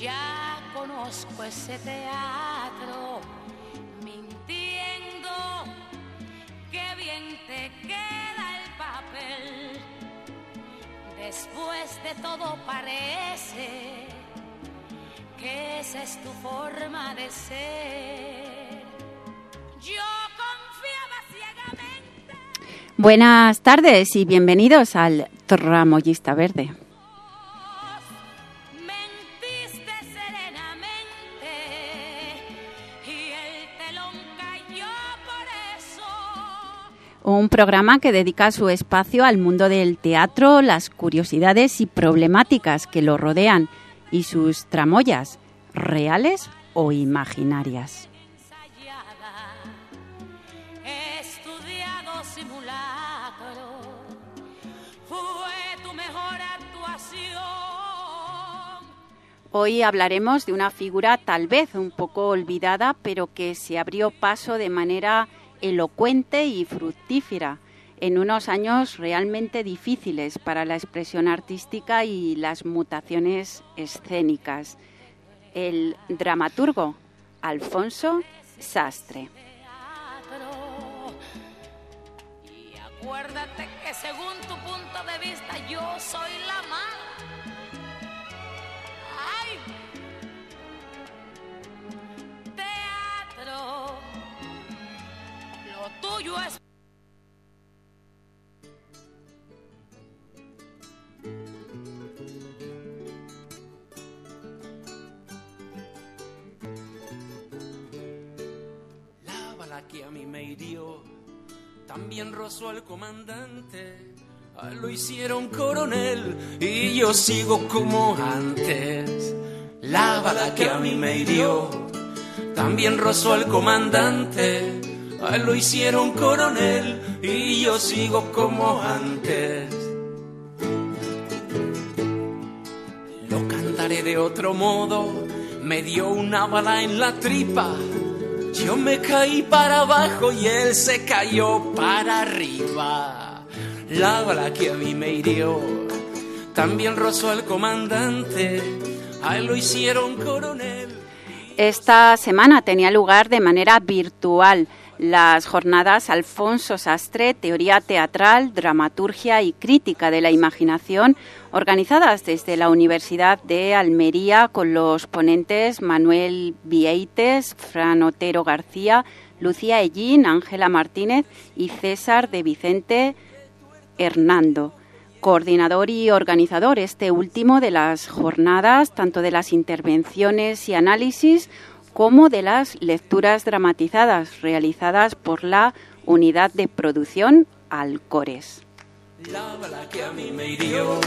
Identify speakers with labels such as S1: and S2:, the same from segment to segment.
S1: Ya conozco ese teatro, mintiendo, qué bien te queda el papel. Después de todo parece que esa es tu forma de ser. Yo confiaba ciegamente.
S2: Buenas tardes y bienvenidos al Tramoyista Verde. Un programa que dedica su espacio al mundo del teatro, las curiosidades y problemáticas que lo rodean y sus tramoyas, reales o imaginarias. Hoy hablaremos de una figura tal vez un poco olvidada, pero que se abrió paso de manera elocuente y fructífera en unos años realmente difíciles para la expresión artística y las mutaciones escénicas. El dramaturgo Alfonso Sastre.
S1: Y acuérdate que según tu punto de vista yo soy la
S3: La bala que a mí me hirió también rozó al comandante. A él lo hicieron coronel y yo sigo como antes. La bala que a mí me hirió también rozó al comandante. A él lo hicieron coronel y yo sigo como antes. Lo cantaré de otro modo. Me dio una bala en la tripa. Yo me caí para abajo y él se cayó para arriba. La bala que a mí me hirió también rozó al comandante. A él lo hicieron coronel.
S2: Esta semana tenía lugar de manera virtual las jornadas Alfonso Sastre, Teoría Teatral, Dramaturgia y Crítica de la Imaginación, organizadas desde la Universidad de Almería con los ponentes Manuel Vieites, Fran Otero García, Lucía Ellín, Ángela Martínez y César de Vicente Hernando. Coordinador y organizador este último de las jornadas, tanto de las intervenciones y análisis como de las lecturas dramatizadas realizadas por la unidad de producción Alcores.
S3: La bala que a mí me hirió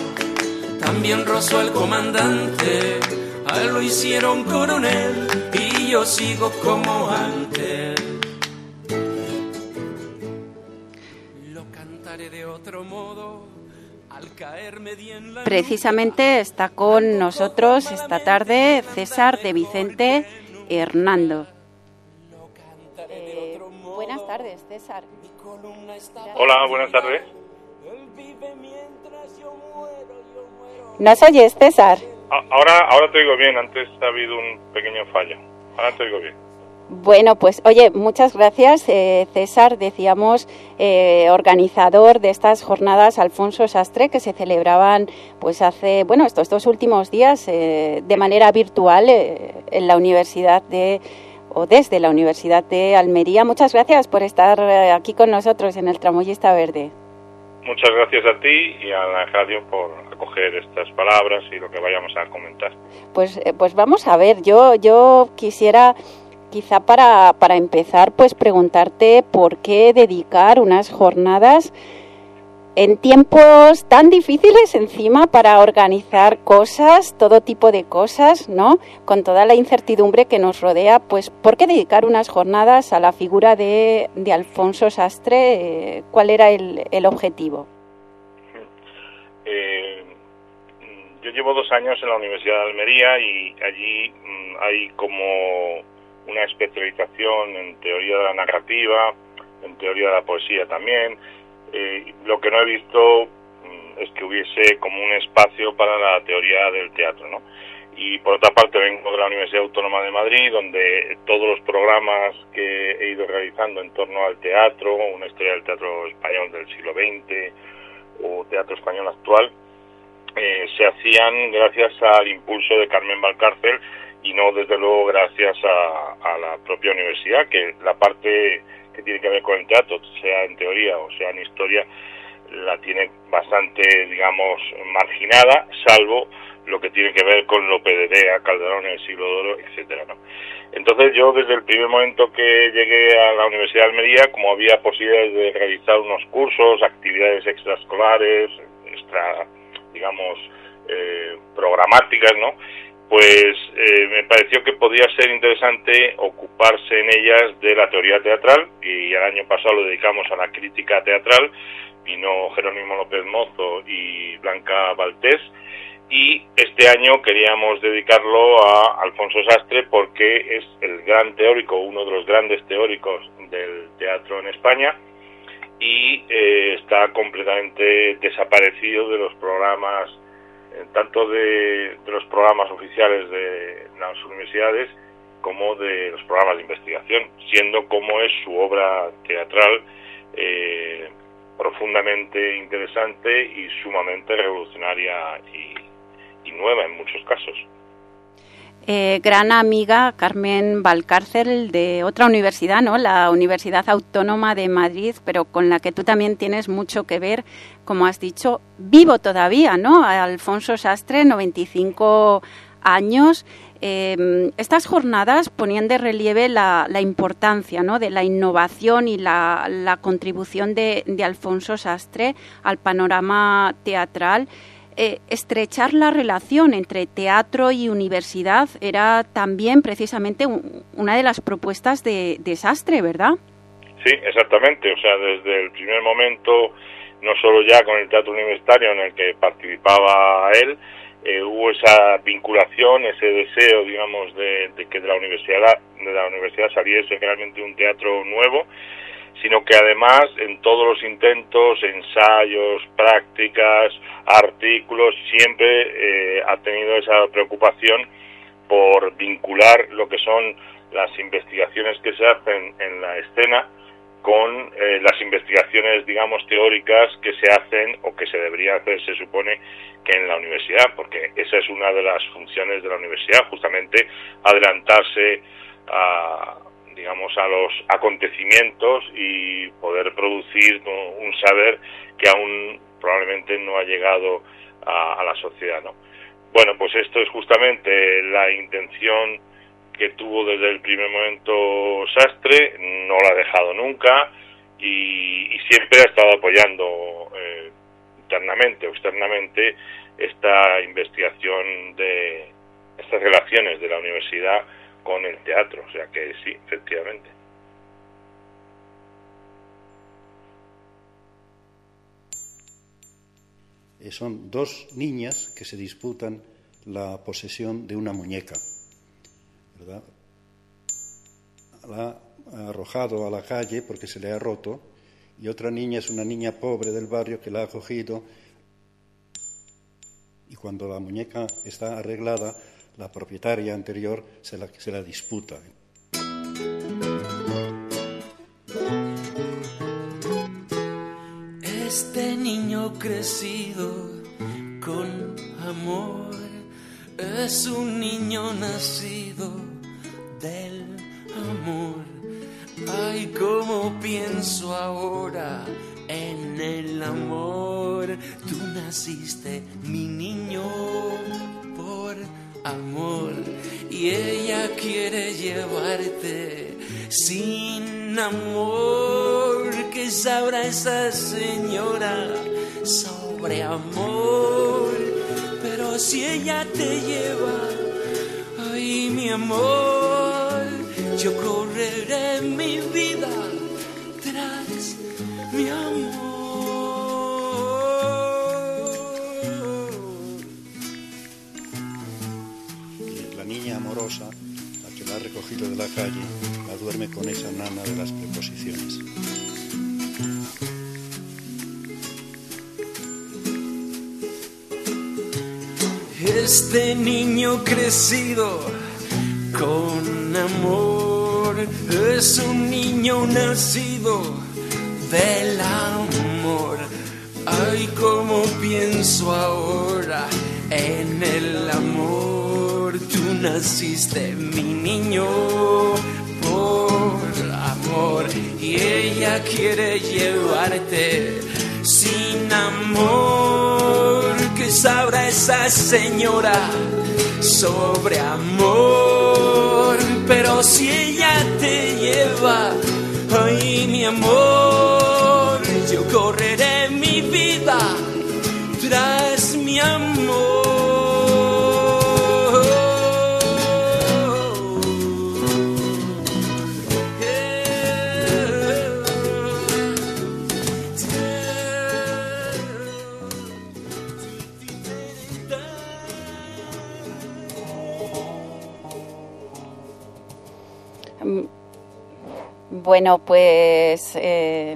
S3: también rozó al comandante. A él lo hicieron coronel y yo sigo como antes. Lo cantaré de otro modo al caerme di en la
S2: Precisamente está con nosotros esta tarde César de Vicente Hernando. Eh, buenas tardes, César.
S4: Hola, buenas tardes.
S2: ¿Nos oyes, César?
S4: A- Ahora, ahora te oigo bien, antes ha habido un pequeño fallo. Ahora te oigo bien.
S2: Bueno, pues oye, muchas gracias, eh, César. Decíamos eh, organizador de estas jornadas Alfonso Sastre que se celebraban, pues hace, bueno, estos dos últimos días eh, de manera virtual eh, en la Universidad de o desde la Universidad de Almería. Muchas gracias por estar eh, aquí con nosotros en el Tramoyista Verde.
S4: Muchas gracias a ti y a la radio por acoger estas palabras y lo que vayamos a comentar.
S2: Pues, pues vamos a ver, yo, yo quisiera quizá para, para empezar, pues preguntarte por qué dedicar unas jornadas en tiempos tan difíciles encima para organizar cosas, todo tipo de cosas, ¿no? Con toda la incertidumbre que nos rodea, pues ¿por qué dedicar unas jornadas a la figura de, de Alfonso Sastre? Eh, ¿Cuál era el, el objetivo?
S4: Eh, yo llevo dos años en la Universidad de Almería y allí mm, hay como una especialización en teoría de la narrativa, en teoría de la poesía también. Eh, lo que no he visto mm, es que hubiese como un espacio para la teoría del teatro, ¿no? Y por otra parte vengo de la Universidad Autónoma de Madrid, donde todos los programas que he ido realizando en torno al teatro, una historia del teatro español del siglo XX o teatro español actual, eh, se hacían gracias al impulso de Carmen Valcárcel y no desde luego gracias a, la propia universidad, que la parte que tiene que ver con el teatro, sea en teoría o sea en historia, la tiene bastante, digamos, marginada, salvo lo que tiene que ver con Lope de Calderón en el siglo de oro, etcétera, ¿no? Entonces yo desde el primer momento que llegué a la Universidad de Almería, como había posibilidades de realizar unos cursos, actividades extraescolares, extra, digamos, eh, programáticas, ¿no? Pues eh, me pareció que podía ser interesante ocuparse en ellas de la teoría teatral y el año pasado lo dedicamos a la crítica teatral, vino Jerónimo López Mozo y Blanca Valtés y este año queríamos dedicarlo a Alfonso Sastre porque es el gran teórico, uno de los grandes teóricos del teatro en España y eh, está completamente desaparecido de los programas tanto de, los programas oficiales de las universidades como de los programas de investigación, siendo como es su obra teatral eh, profundamente interesante y sumamente revolucionaria y nueva en muchos casos.
S2: Eh, gran amiga Carmen Valcárcel de otra universidad, ¿no? La Universidad Autónoma de Madrid, pero con la que tú también tienes mucho que ver, como has dicho, vivo todavía, ¿no? Alfonso Sastre, 95 años. Em, estas jornadas ponían de relieve la, importancia ¿no? de la innovación y la, contribución de, Alfonso Sastre al panorama teatral. Eh, estrechar la relación entre teatro y universidad era también precisamente una de las propuestas de, Desastre, ¿verdad?
S4: Sí, exactamente. O sea, desde el primer momento, no solo ya con el teatro universitario en el que participaba él, eh, hubo esa vinculación, ese deseo, digamos, de, de, que de la universidad de la universidad saliese realmente un teatro nuevo sino que además en todos los intentos, ensayos, prácticas, artículos, siempre eh, ha tenido esa preocupación por vincular lo que son las investigaciones que se hacen en la escena con eh, las investigaciones, digamos, teóricas que se hacen o que se debería hacer, se supone, que en la universidad, porque esa es una de las funciones de la universidad, justamente adelantarse a, digamos, a los acontecimientos y poder producir un saber que aún probablemente no ha llegado a, la sociedad, ¿no? Bueno, pues esto es justamente la intención que tuvo desde el primer momento Sastre, no la ha dejado nunca y, siempre ha estado apoyando eh, internamente o externamente esta investigación de estas relaciones de la universidad con el teatro, o sea que sí, efectivamente.
S5: Eh, son dos niñas que se disputan la posesión de una muñeca, La ha arrojado a la calle porque se le ha roto y otra niña es una niña pobre del barrio que la ha cogido y cuando la muñeca está arreglada la propietaria anterior se la, se la disputa.
S3: Este niño crecido con amor es un niño nacido del amor. Ay, cómo pienso ahora en el amor. Tú naciste, mi niño, por amor y ella quiere llevarte sin amor. que sabrá esa señora sobre amor? Si ella te lleva, ay mi amor, yo correré mi vida tras mi amor.
S5: la que la ha recogido de la calle, la duerme con esa nana de las preposiciones.
S3: Este niño crecido con amor es un niño nacido del amor. Ay, como pienso ahora en el amor. Tú naciste, mi niño, por amor. Y ella quiere llevarte sin amor. Que sabrá esa señora sobre amor. Pero si ella te lleva, ay, mi amor, yo correré mi vida tras mi amor.
S2: Bueno, pues eh,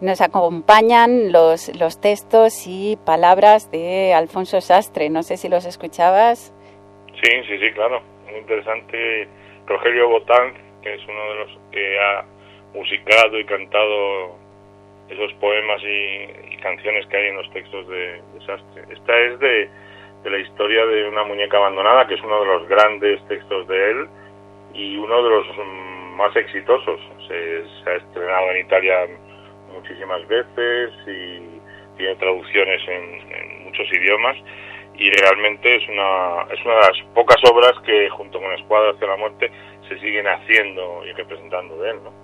S2: nos acompañan los, los textos y palabras de Alfonso Sastre. No sé si los escuchabas.
S4: Sí, sí, sí, claro. Muy interesante. Rogelio Botán, que es uno de los que ha musicado y cantado esos poemas y, canciones que hay en los textos de, Sastre. Esta es de, de la historia de una muñeca abandonada, que es uno de los grandes textos de él y uno de los más exitosos. Se, ha estrenado en Italia muchísimas veces y tiene traducciones en, muchos idiomas y realmente es una, es una de las pocas obras que junto con Escuadra hacia la muerte se siguen haciendo y representando de él, ¿no?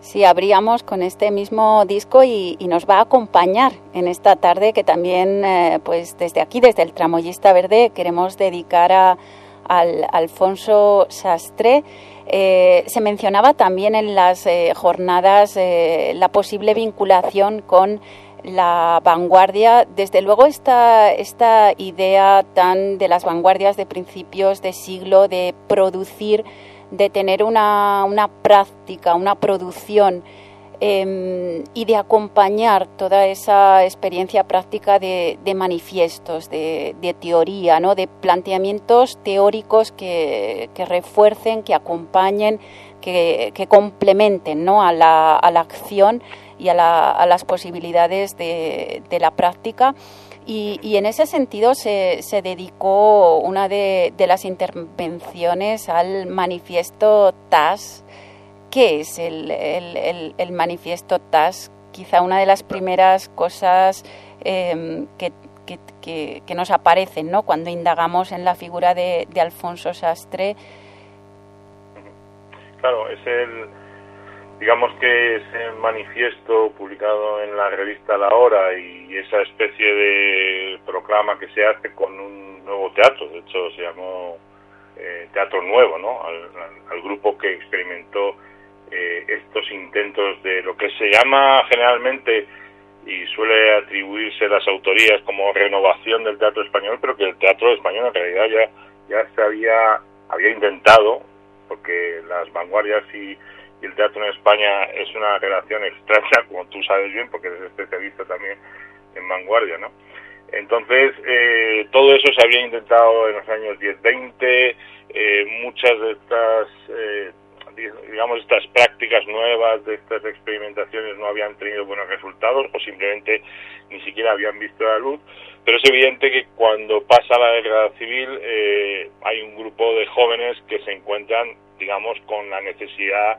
S2: Sí, abríamos con este mismo disco y, nos va a acompañar en esta tarde que también, eh, pues desde aquí, desde el Tramoyista Verde, queremos dedicar a, al Alfonso Sastre. Eh, se mencionaba también en las eh, jornadas eh, la posible vinculación con la vanguardia. Desde luego esta, esta idea tan de las vanguardias de principios de siglo de producir, de tener una, una práctica, una producción Em, y de acompañar toda esa experiencia práctica de, manifiestos, de, teoría, ¿no? de planteamientos teóricos que, refuercen, que acompañen, que, complementen ¿no? a, la, acción y a, las posibilidades de, la práctica. Y, en ese sentido se, dedicó una de, de, las intervenciones al manifiesto TAS, ¿Qué es el, el, manifiesto TAS? Quizá una de las primeras cosas em, que, que, nos aparecen ¿no? cuando indagamos en la figura de, Alfonso Sastre.
S4: Claro, es el, digamos que ese manifiesto publicado en la revista La Hora y esa especie de proclama que se hace con un nuevo teatro, de hecho se llamó eh, Teatro Nuevo, ¿no? al, grupo que experimentó eh, estos intentos de lo que se llama generalmente y suele atribuirse las autorías como renovación del teatro español, pero que el teatro español en realidad ya, ya se había, había intentado, porque las vanguardias y, el teatro en España es una relación extraña, como tú sabes bien, porque eres especialista también en vanguardia, ¿no? Entonces, eh, todo eso se había intentado en los años 10-20, eh, muchas de estas eh, digamos, estas prácticas nuevas, de estas experimentaciones no habían tenido buenos resultados o simplemente ni siquiera habían visto la luz. Pero es evidente que cuando pasa la guerra civil eh, hay un grupo de jóvenes que se encuentran, digamos, con la necesidad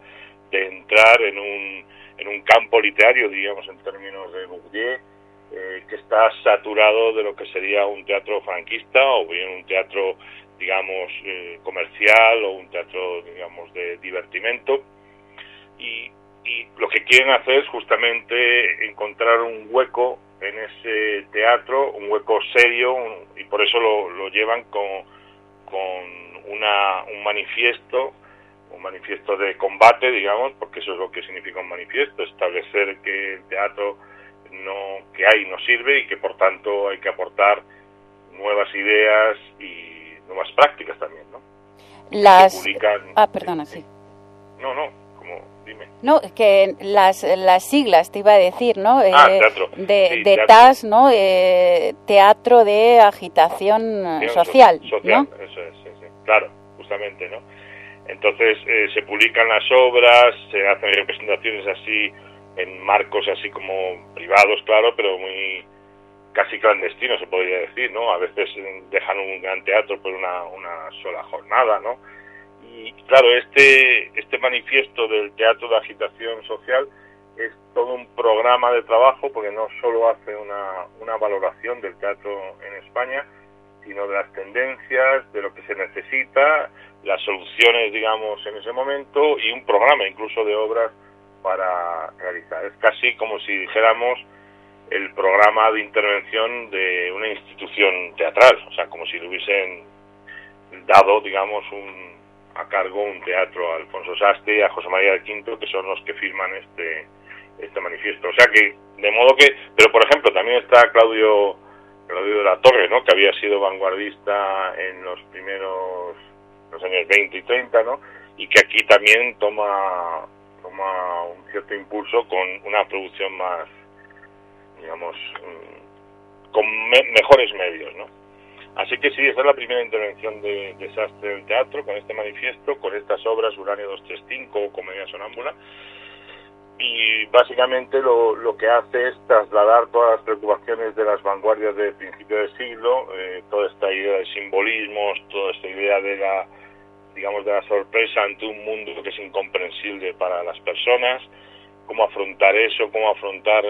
S4: de entrar en un, en un campo literario, digamos, en términos de Bourdieu, eh, que está saturado de lo que sería un teatro franquista o bien un teatro digamos, eh, comercial o un teatro, digamos, de divertimento. Y, lo que quieren hacer es justamente encontrar un hueco en ese teatro, un hueco serio, y por eso lo, llevan con, con una, un manifiesto, un manifiesto de combate, digamos, porque eso es lo que significa un manifiesto, establecer que el teatro no que hay no sirve y que por tanto hay que aportar nuevas ideas y prácticas también, ¿no?
S2: Las... Ah, perdona, sí.
S4: No, no, como
S2: No, que las, las siglas te iba a decir, ¿no?
S4: Ah, teatro.
S2: De, de TAS, ¿no? Eh, teatro de agitación social,
S4: social, eso es, sí, sí. claro, justamente, ¿no? Entonces eh, se publican las obras, se hacen representaciones así en marcos así como privados, claro, pero muy casi clandestinos se podría decir, ¿no? A veces dejan un gran teatro por una, una sola jornada, ¿no? Y claro, este, este manifiesto del teatro de agitación social es todo un programa de trabajo porque no solo hace una, una valoración del teatro en España, sino de las tendencias, de lo que se necesita, las soluciones, digamos, en ese momento y un programa incluso de obras para realizar. Es casi como si dijéramos el programa de intervención de una institución teatral, o sea, como si le hubiesen dado, digamos, un, a cargo un teatro a Alfonso Sastre y a José María del Quinto, que son los que firman este, este manifiesto. O sea que, de modo que, pero por ejemplo, también está Claudio, Claudio de la Torre, ¿no? que había sido vanguardista en los primeros, los años 20 y 30, ¿no? y que aquí también toma, toma un cierto impulso con una producción más, digamos, mm, con mejores medios, ¿no? Así que sí, esa es la primera intervención de Desastre del Teatro, con este manifiesto, con estas obras Uranio 235 o Comedia Sonámbula. Y básicamente lo, lo que hace es trasladar todas las preocupaciones de las vanguardias del principio del siglo, eh, toda esta idea de simbolismos, toda esta idea de la, digamos, de la sorpresa ante un mundo que es incomprensible para las personas, cómo afrontar eso, cómo afrontar,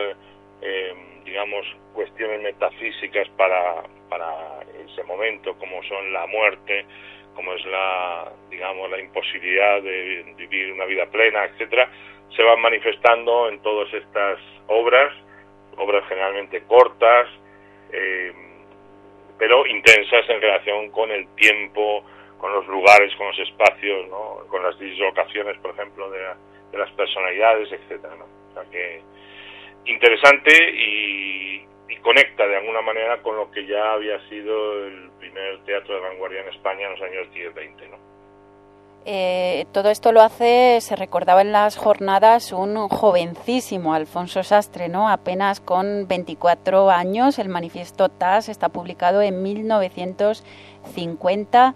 S4: eh, digamos, cuestiones metafísicas para, para ese momento, como son la muerte, como es la, digamos, la imposibilidad de vivir una vida plena, etcétera, se van manifestando en todas estas obras, obras generalmente cortas, eh, pero intensas en relación con el tiempo, con los lugares, con los espacios, ¿no? con las dislocaciones, por ejemplo, de, de las personalidades, etcétera, ¿no? O sea que interesante y, y conecta de alguna manera con lo que ya había sido el primer teatro de vanguardia en España en los años 10-20. ¿no?
S2: Eh, todo esto lo hace, se recordaba en las jornadas, un jovencísimo Alfonso Sastre, ¿no? apenas con 24 años. El manifiesto TAS está publicado en 1950.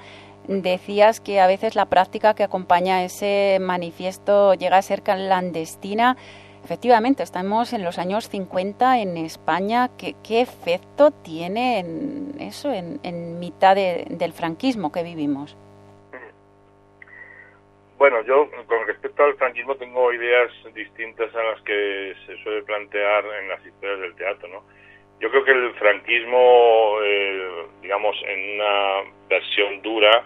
S2: Decías que a veces la práctica que acompaña ese manifiesto llega a ser clandestina. Efectivamente, estamos en los años 50 en España. ¿Qué, qué efecto tiene en eso, en, mitad de, del franquismo que vivimos?
S4: Bueno, yo con respecto al franquismo tengo ideas distintas a las que se suele plantear en las historias del teatro, ¿no? Yo creo que el franquismo, eh, digamos, en una versión dura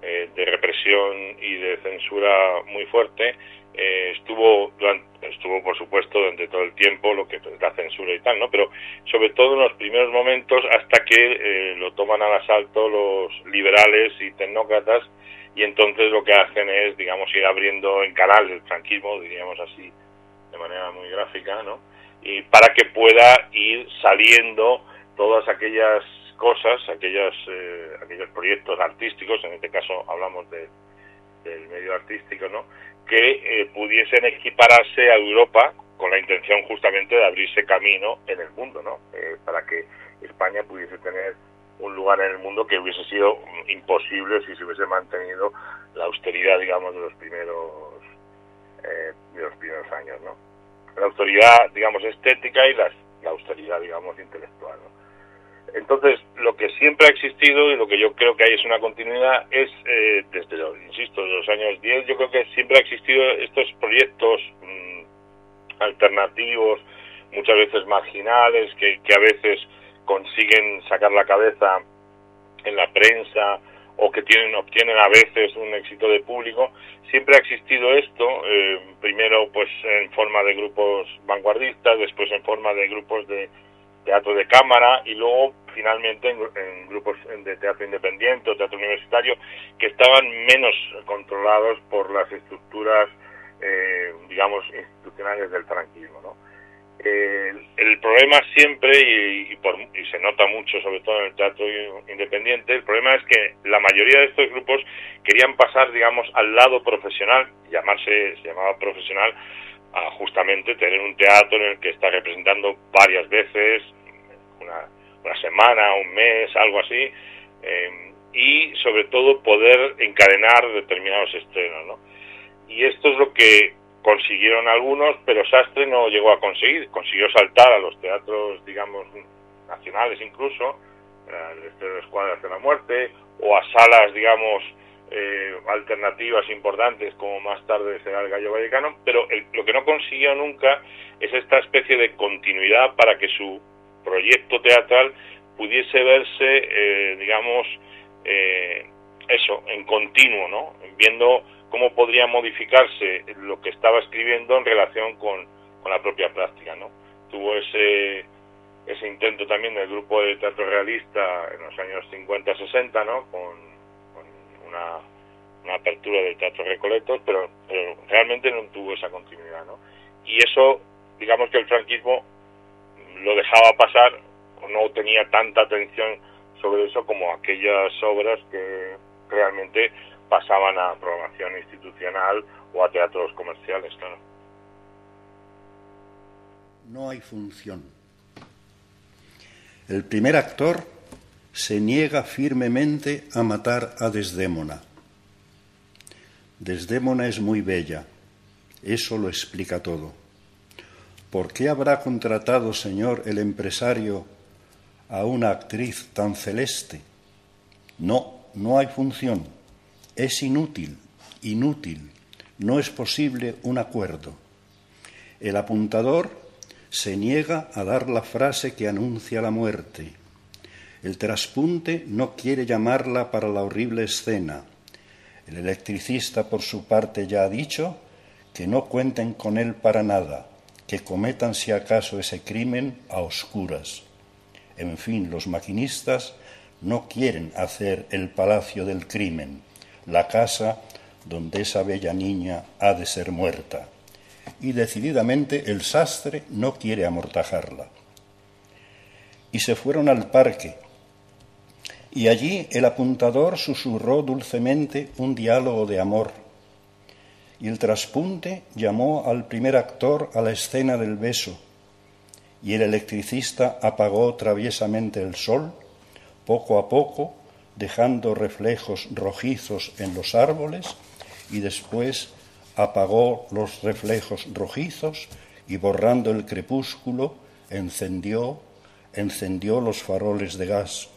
S4: eh, de represión y de censura muy fuerte, eh, estuvo estuvo por supuesto durante todo el tiempo lo que la censura y tal no pero sobre todo en los primeros momentos hasta que eh, lo toman al asalto los liberales y tecnócratas y entonces lo que hacen es digamos ir abriendo en canal el franquismo diríamos así de manera muy gráfica no y para que pueda ir saliendo todas aquellas cosas aquellas eh, aquellos proyectos artísticos en este caso hablamos de, del medio artístico no que eh, pudiesen equipararse a Europa con la intención justamente de abrirse camino en el mundo, ¿no? Eh, para que España pudiese tener un lugar en el mundo que hubiese sido imposible si se hubiese mantenido la austeridad, digamos, de los primeros eh, de los primeros años, ¿no? La austeridad, digamos, estética y la, la austeridad, digamos, intelectual, ¿no? Entonces, lo que siempre ha existido y lo que yo creo que hay es una continuidad es, eh, desde, los, insisto, los años 10, yo creo que siempre ha existido estos proyectos mmm, alternativos, muchas veces marginales, que, que a veces consiguen sacar la cabeza en la prensa o que tienen obtienen a veces un éxito de público. Siempre ha existido esto eh, primero pues en forma de grupos vanguardistas después en forma de grupos de teatro de cámara y luego finalmente en, en, grupos de teatro independiente o teatro universitario que estaban menos controlados por las estructuras, eh, digamos, institucionales del franquismo. ¿no? el problema siempre, y, y, se nota mucho, sobre todo en el teatro independiente, el problema es que la mayoría de estos grupos querían pasar, digamos, al lado profesional, llamarse, se llamaba profesional, a justamente tener un teatro en el que está representando varias veces, una, una semana, un mes, algo así, eh, y sobre todo poder encadenar determinados estrenos, ¿no? Y esto es lo que consiguieron algunos, pero Sastre no llegó a conseguir, consiguió saltar a los teatros, digamos, nacionales incluso, el Estreno de Escuadras de la Muerte, o a salas, digamos, eh, alternativas importantes como más tarde será el Gallo Vallecano, pero lo que no consiguió nunca es esta especie de continuidad para que su proyecto teatral pudiese verse, eh, digamos, eh, eso, en continuo, ¿no? Viendo cómo podría modificarse lo que estaba escribiendo en relación con, la propia práctica, ¿no? Tuvo ese, ese intento también del grupo de teatro realista en los años 50-60, ¿no? Con, una, apertura de teatro recoletos, pero, realmente no tuvo esa continuidad, ¿no? Y eso, digamos que el franquismo lo dejaba pasar o no tenía tanta atención sobre eso como aquellas obras que realmente pasaban a programación institucional o a teatros comerciales, claro.
S5: No hay función. El primer actor se niega firmemente a matar a Desdémona. Desdémona es muy bella, eso lo explica todo. ¿Por qué habrá contratado, señor, el empresario a una actriz tan celeste? No, no hay función. Es inútil, inútil, no es posible un acuerdo. El apuntador se niega a dar la frase que anuncia la muerte. El traspunte no quiere llamarla para la horrible escena. El electricista, por su parte, ya ha dicho que no cuenten con él para nada, que cometan si acaso ese crimen a oscuras. En fin, los maquinistas no quieren hacer el palacio del crimen la casa donde esa bella niña ha de ser muerta. Y decididamente el sastre no quiere amortajarla. Y se fueron al parque, y allí el apuntador susurró dulcemente un diálogo de amor. Y el traspunte llamó al primer actor a la escena del beso, y el electricista apagó traviesamente el sol, poco a poco, dejando reflejos rojizos en los árboles y después apagó los reflejos rojizos y borrando el crepúsculo encendió encendió los faroles de gas.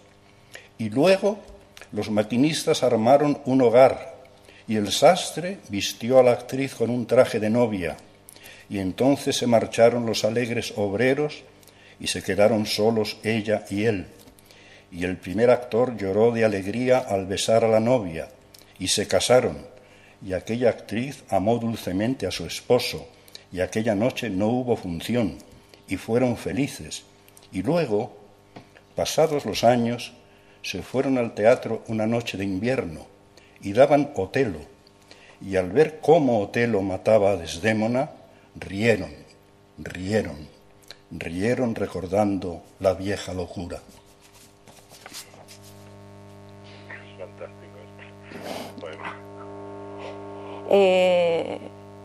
S5: Y luego los maquinistas armaron un hogar y el sastre vistió a la actriz con un traje de novia. Y entonces se marcharon los alegres obreros y se quedaron solos ella y él. Y el primer actor lloró de alegría al besar a la novia, y se casaron, y aquella actriz amó dulcemente a su esposo, y aquella noche no hubo función, y fueron felices, y luego, pasados los años, se fueron al teatro una noche de invierno, y daban Otelo, y al ver cómo Otelo mataba a Desdémona, rieron, rieron, rieron recordando la vieja locura.
S2: Eh,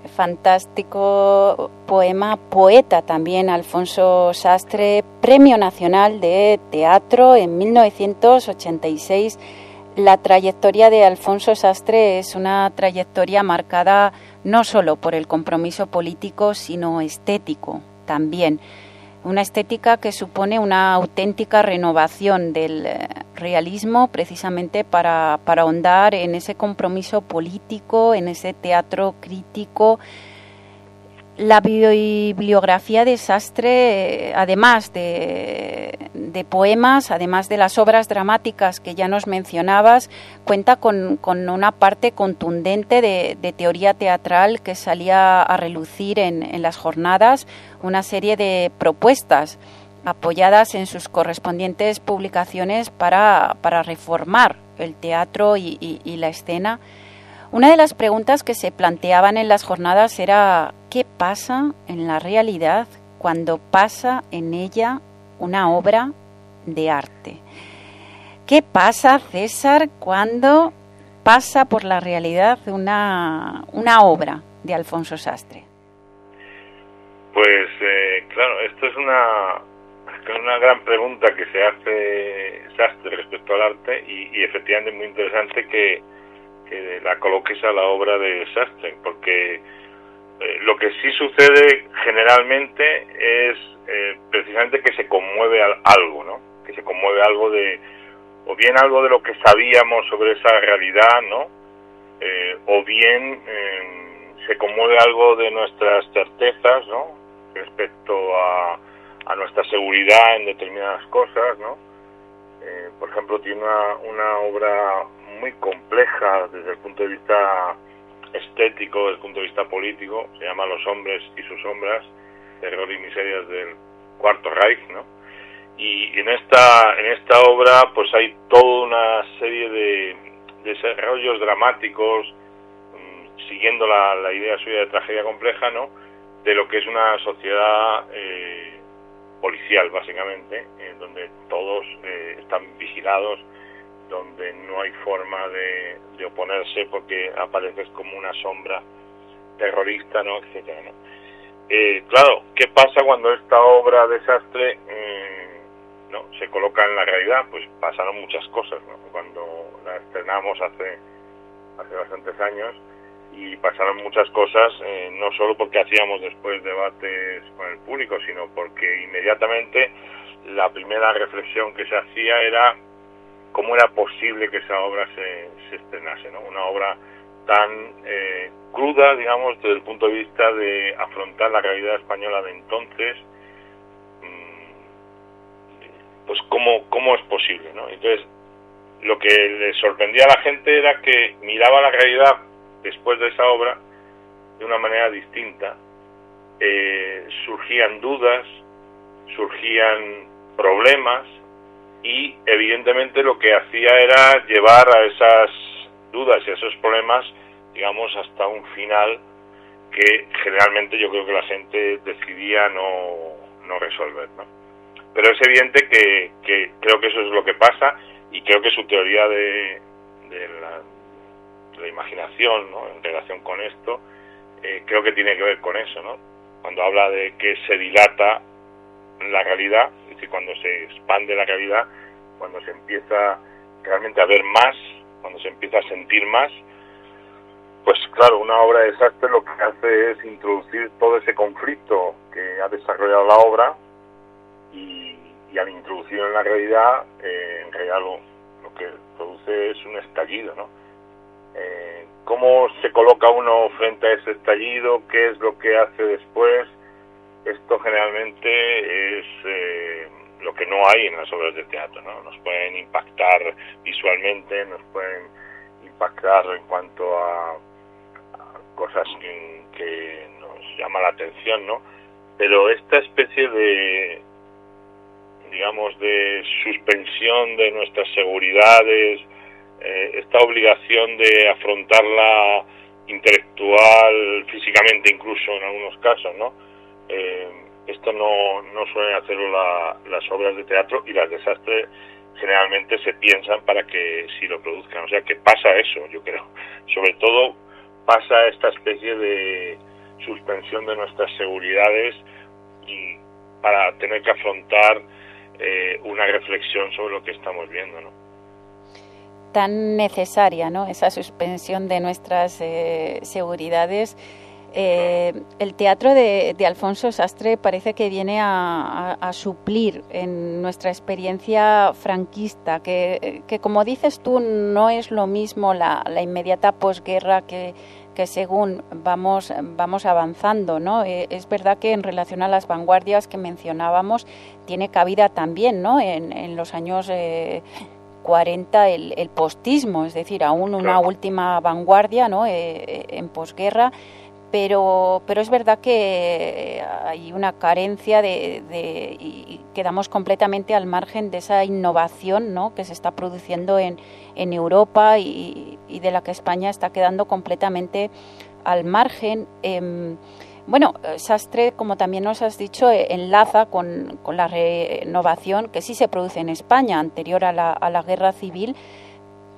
S2: fantástico poema, poeta también, Alfonso Sastre, Premio Nacional de Teatro en 1986. La trayectoria de Alfonso Sastre es una trayectoria marcada no solo por el compromiso político, sino estético también una estética que supone una auténtica renovación del eh, realismo precisamente para, para ahondar en ese compromiso político, en ese teatro crítico. La bibliografía de Sastre, además de, poemas, además de las obras dramáticas que ya nos mencionabas, cuenta con, una parte contundente de, teoría teatral que salía a relucir en, las jornadas, una serie de propuestas apoyadas en sus correspondientes publicaciones para, reformar el teatro y la escena una de las preguntas que se planteaban en las jornadas era ¿qué pasa en la realidad cuando pasa en ella una obra de arte. ¿Qué pasa, César, cuando pasa por la realidad una, una obra de Alfonso Sastre?
S4: Pues eh, claro, esto es una, una gran pregunta que se hace Sastre respecto al arte y, efectivamente es muy interesante que, la coloques a la obra de Sastre, porque eh, lo que sí sucede generalmente es eh, precisamente que se conmueve algo, ¿no? Que se conmueve algo de, o bien algo de lo que sabíamos sobre esa realidad, ¿no? Eh, o bien se conmueve algo de nuestras certezas, ¿no? Respecto a a nuestra seguridad en determinadas cosas, ¿no? Eh, por ejemplo, tiene una, obra muy compleja desde el punto de vista estético, desde el punto de vista político, se llama Los hombres y sus sombras, terror y miserias del Cuarto Reich, ¿no? Y en esta, en esta obra pues hay toda una serie de desarrollos dramáticos, mm, siguiendo la, idea suya de tragedia compleja, ¿no? De lo que es una sociedad eh, policial básicamente, en donde todos eh, están vigilados, donde no hay forma de, oponerse porque apareces como una sombra terrorista, ¿no? etcétera, ¿no? Eh, claro, ¿qué pasa cuando esta obra desastre eh, no se coloca en la realidad? Pues pasaron muchas cosas, ¿no? Cuando la estrenamos hace hace bastantes años, y pasaron muchas cosas, eh, no solo porque hacíamos después debates con el público, sino porque inmediatamente la primera reflexión que se hacía era cómo era posible que esa obra se, se estrenase, ¿no? Una obra tan eh, cruda, digamos, desde el punto de vista de afrontar la realidad española de entonces, mm, pues cómo, cómo es posible, ¿no? Entonces, lo que le sorprendía a la gente era que miraba la realidad después de esa obra de una manera distinta. Eh, surgían dudas, surgían problemas y evidentemente lo que hacía era llevar a esas dudas y a esos problemas, digamos, hasta un final que generalmente yo creo que la gente decidía no, no resolver. ¿no? Pero es evidente que, que creo que eso es lo que pasa y creo que su teoría de, la, la imaginación ¿no? en relación con esto, eh, creo que tiene que ver con eso, ¿no? Cuando habla de que se dilata la realidad, es decir, cuando se expande la realidad, cuando se empieza realmente a ver más, cuando se empieza a sentir más, pues claro, una obra de desastre lo que hace es introducir todo ese conflicto que ha desarrollado la obra y, al introducirlo en la realidad, eh, en realidad lo, lo que produce es un estallido, ¿no? Eh, cómo se coloca uno frente a ese estallido, qué es lo que hace después. Esto generalmente es eh, lo que no hay en las obras de teatro, ¿no? Nos pueden impactar visualmente, nos pueden impactar en cuanto a, cosas que, que, nos llama la atención, ¿no? Pero esta especie de, digamos, de suspensión de nuestras seguridades, eh, esta obligación de afrontarla intelectual, físicamente incluso en algunos casos, ¿no? Eh, esto no, no suelen hacerlo las obras de teatro y las desastres generalmente se piensan para que si lo produzcan. O sea que pasa eso, yo creo. Sobre todo pasa esta especie de suspensión de nuestras seguridades y para tener que afrontar eh, una reflexión sobre lo que estamos viendo, ¿no?
S2: Tan necesaria, ¿no? Esa suspensión de nuestras eh, seguridades. Eh, el teatro de, Alfonso Sastre parece que viene a, suplir en nuestra experiencia franquista, que, como dices tú, no es lo mismo la, inmediata posguerra que, que según vamos, vamos avanzando. ¿no? Eh, es verdad que en relación a las vanguardias que mencionábamos, tiene cabida también ¿no? en, en los años 40 el, el postismo, es decir, aún una última vanguardia ¿no? Eh, eh, en posguerra, pero, pero es verdad que hay una carencia de, y quedamos completamente al margen de esa innovación ¿no? que se está produciendo en, en Europa y, de la que España está quedando completamente al margen. Em, Bueno, Sastre, como también nos has dicho, eh, enlaza con, la renovación que sí se produce en España, anterior a la, guerra civil,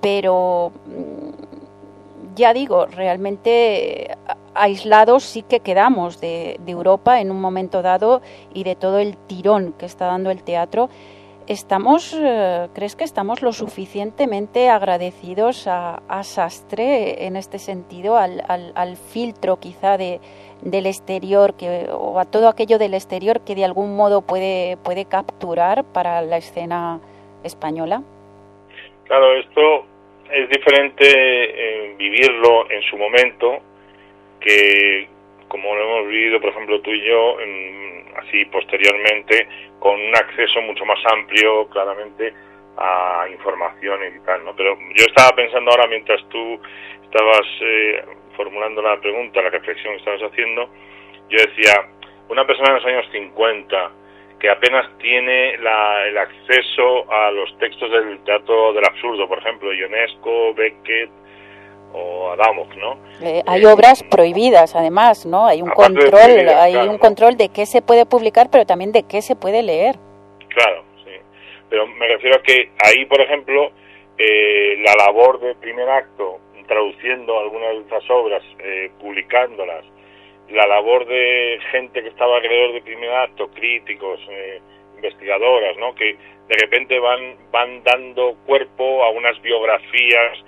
S2: pero mm, ya digo, realmente aislados sí que quedamos de, Europa en un momento dado y de todo el tirón que está dando el teatro. ¿Estamos, eh, ¿Crees que estamos lo suficientemente agradecidos a, a Sastre en este sentido, al, al, al filtro quizá de, del exterior que, o a todo aquello del exterior que de algún modo puede, puede capturar para la escena española?
S4: Claro, esto es diferente eh, vivirlo en su momento que como lo hemos vivido, por ejemplo, tú y yo, en, así posteriormente, con un acceso mucho más amplio, claramente, a informaciones y tal, ¿no? Pero yo estaba pensando ahora, mientras tú estabas eh, formulando la pregunta, la reflexión que estabas haciendo, yo decía, una persona en los años 50 que apenas tiene la, el acceso a los textos del teatro del absurdo, por ejemplo, Ionesco, Beckett, o Adamov, ¿no?
S2: Eh, hay obras prohibidas, además, ¿no? Hay un control, hay un control de qué se puede publicar, pero también de qué se puede leer.
S4: Claro, sí. Pero me refiero a que ahí, por ejemplo, eh, la labor de primer acto, traduciendo algunas de esas obras, eh, publicándolas, la labor de gente que estaba alrededor de primer acto, críticos, eh, investigadoras, ¿no? Que de repente van van dando cuerpo a unas biografías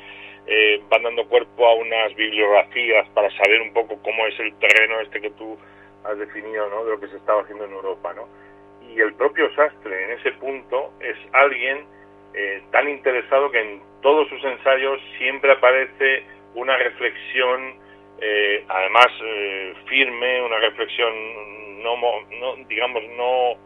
S4: eh, van dando cuerpo a unas bibliografías para saber un poco cómo es el terreno este que tú has definido, ¿no? De lo que se estaba haciendo en Europa, ¿no? Y el propio Sastre, en ese punto, es alguien eh, tan interesado que en todos sus ensayos siempre aparece una reflexión, eh, además eh, firme, una reflexión no, no, digamos, no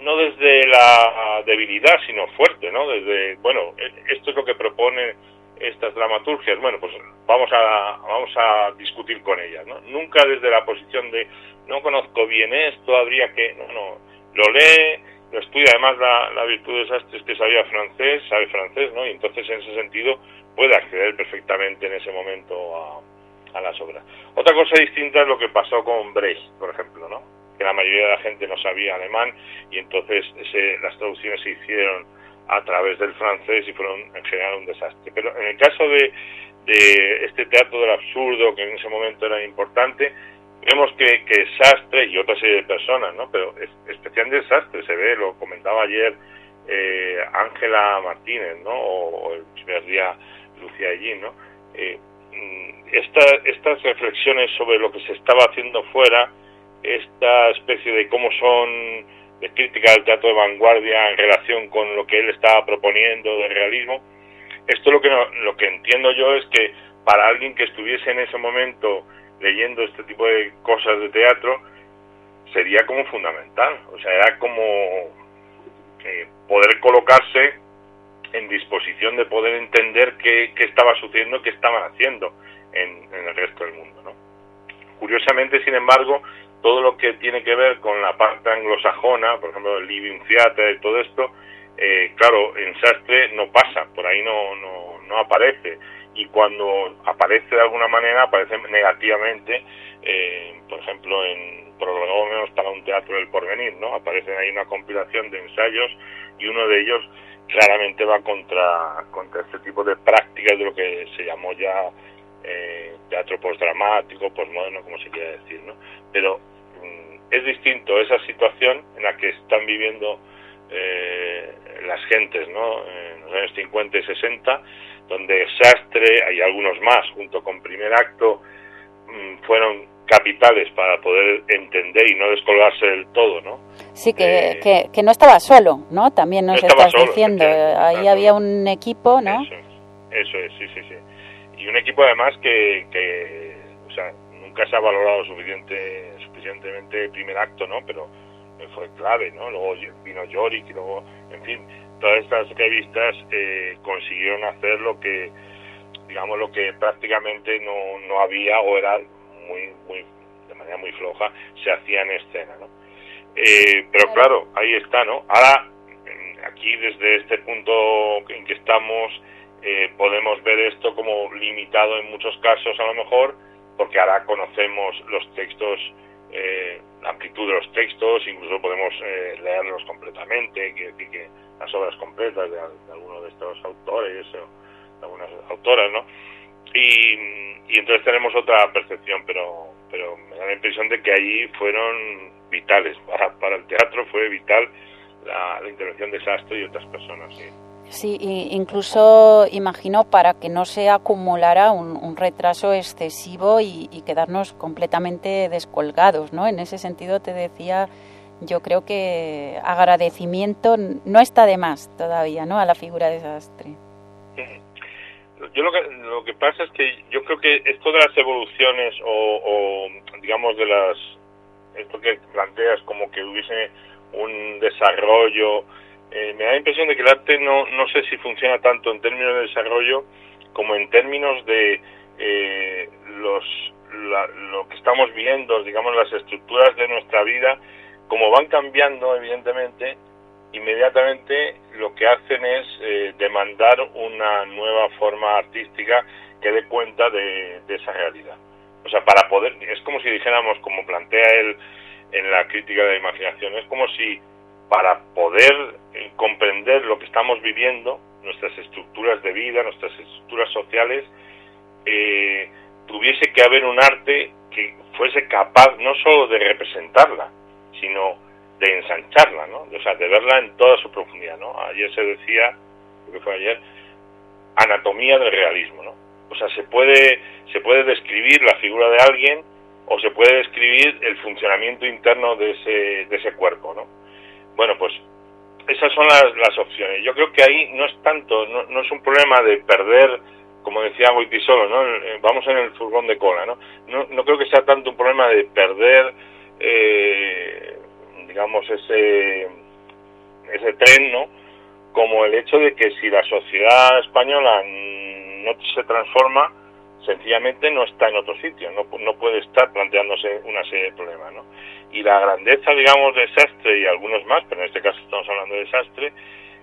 S4: no desde la debilidad, sino fuerte, ¿no? Desde, bueno, esto es lo que propone estas dramaturgias, bueno, pues vamos a, vamos a discutir con ellas, ¿no? Nunca desde la posición de, no conozco bien esto, habría que, no, no, lo lee, lo estudia, además la, la virtud de Sastre es que sabía francés, sabe francés, ¿no? Y entonces en ese sentido puede acceder perfectamente en ese momento a, a las obras. Otra cosa distinta es lo que pasó con Brecht, por ejemplo, ¿no? que la mayoría de la gente no sabía alemán y entonces ese, las traducciones se hicieron a través del francés y fueron en general un desastre. Pero en el caso de, de este teatro del absurdo, que en ese momento era importante, vemos que, que Sastre y otra serie de personas, ¿no? Pero es, especialmente Sastre, se ve, lo comentaba ayer eh, Ángela Martínez, ¿no? O, el primer día Lucía Allí, ¿no? Eh, mm, esta, estas reflexiones sobre lo que se estaba haciendo fuera esta especie de cómo son de crítica del teatro de vanguardia en relación con lo que él estaba proponiendo de realismo. Esto lo que lo que entiendo yo es que para alguien que estuviese en ese momento leyendo este tipo de cosas de teatro sería como fundamental, o sea, era como eh, poder colocarse en disposición de poder entender qué, qué estaba sucediendo, qué estaban haciendo en, el resto del mundo, ¿no? Curiosamente, sin embargo, todo lo que tiene que ver con la parte anglosajona, por ejemplo, el Living Theatre y todo esto, eh, claro, en Sastre no pasa, por ahí no, no, no aparece. Y cuando aparece de alguna manera, aparece negativamente, eh, por ejemplo, en Prologos para un teatro del porvenir, ¿no? Aparece ahí una compilación de ensayos y uno de ellos claramente va contra, contra este tipo de prácticas de lo que se llamó ya eh, teatro postdramático, postmoderno, como se quiera decir, ¿no? Pero mm, es distinto esa situación en la que están viviendo eh, las gentes, ¿no? En los años 50 y 60, donde Sastre, hay algunos más, junto con Primer Acto, mm, fueron capitales para poder entender y no descolgarse del todo, ¿no?
S2: Sí, que, eh, que, que, no estaba solo, ¿no? También nos no estás diciendo, ahí había un equipo, ¿no?
S4: Eso, eso es, sí, sí, sí y un equipo además que, que o sea, nunca se ha valorado suficiente, suficientemente primer acto, ¿no? Pero fue clave, ¿no? Luego vino Yorick y luego, en fin, todas estas revistas eh, consiguieron hacer lo que, digamos, lo que prácticamente no, no había o era muy, muy, de manera muy floja, se hacía en escena, ¿no? Eh, pero claro, ahí está, ¿no? Ahora, aquí desde este punto en que estamos, eh, podemos ver esto como limitado en muchos casos a lo mejor, porque ahora conocemos los textos, eh, la amplitud de los textos, incluso podemos eh, leerlos completamente, quiere decir que las obras completas de, algunos de estos autores o de algunas autoras, ¿no? Y, y entonces tenemos otra percepción, pero, pero me da la impresión de que allí fueron vitales. Para, para el teatro fue vital la, la intervención de Sastre y otras personas. Sí.
S2: Sí, incluso imagino para que no se acumulara un, retraso excesivo y, quedarnos completamente descolgados, ¿no? En ese sentido te decía, yo creo que agradecimiento no está de más todavía, ¿no? A la figura de Sastre.
S4: Yo lo que, lo que pasa es que yo creo que esto de las evoluciones o, o digamos de las esto que planteas como que hubiese un desarrollo eh, me da la impresión de que el arte no, no sé si funciona tanto en términos de desarrollo como en términos de eh, los la, lo que estamos viendo, digamos las estructuras de nuestra vida, como van cambiando evidentemente, inmediatamente lo que hacen es eh, demandar una nueva forma artística que dé cuenta de, de, esa realidad. O sea, para poder, es como si dijéramos, como plantea él en la crítica de la imaginación, es como si para poder eh, comprender lo que estamos viviendo, nuestras estructuras de vida, nuestras estructuras sociales, eh, tuviese que haber un arte que fuese capaz no solo de representarla, sino de ensancharla, ¿no? O sea, de verla en toda su profundidad, ¿no? Ayer se decía, creo que fue ayer, anatomía del realismo, ¿no? O sea, se puede, se puede describir la figura de alguien o se puede describir el funcionamiento interno de ese, de ese cuerpo, ¿no? Bueno, pues esas son las, las opciones. Yo creo que ahí no es tanto, no, no es un problema de perder, como decía Solo, ¿no? Eh, vamos en el furgón de cola, ¿no? No, no creo que sea tanto un problema de perder, eh, digamos, ese, ese tren, ¿no? Como el hecho de que si la sociedad española no se transforma, sencillamente no está en otro sitio, no, no puede estar planteándose una serie de problemas, ¿no? y la grandeza, digamos, de Sastre y algunos más, pero en este caso estamos hablando de Sastre,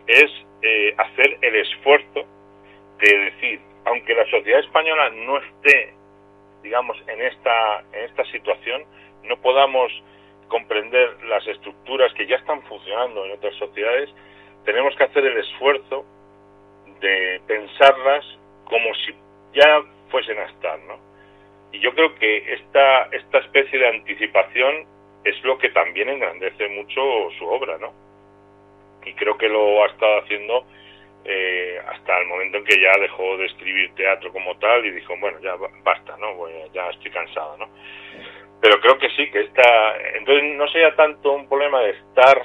S4: es eh, hacer el esfuerzo de decir, aunque la sociedad española no esté, digamos, en esta, en esta situación, no podamos comprender las estructuras que ya están funcionando en otras sociedades, tenemos que hacer el esfuerzo de pensarlas como si ya fuesen a estar, ¿no? Y yo creo que esta, esta especie de anticipación es lo que también engrandece mucho su obra, ¿no? Y creo que lo ha estado haciendo eh, hasta el momento en que ya dejó de escribir teatro como tal y dijo, bueno, ya basta, ¿no? ya estoy cansado, ¿no? Pero creo que sí, que está... Entonces no sería tanto un problema de estar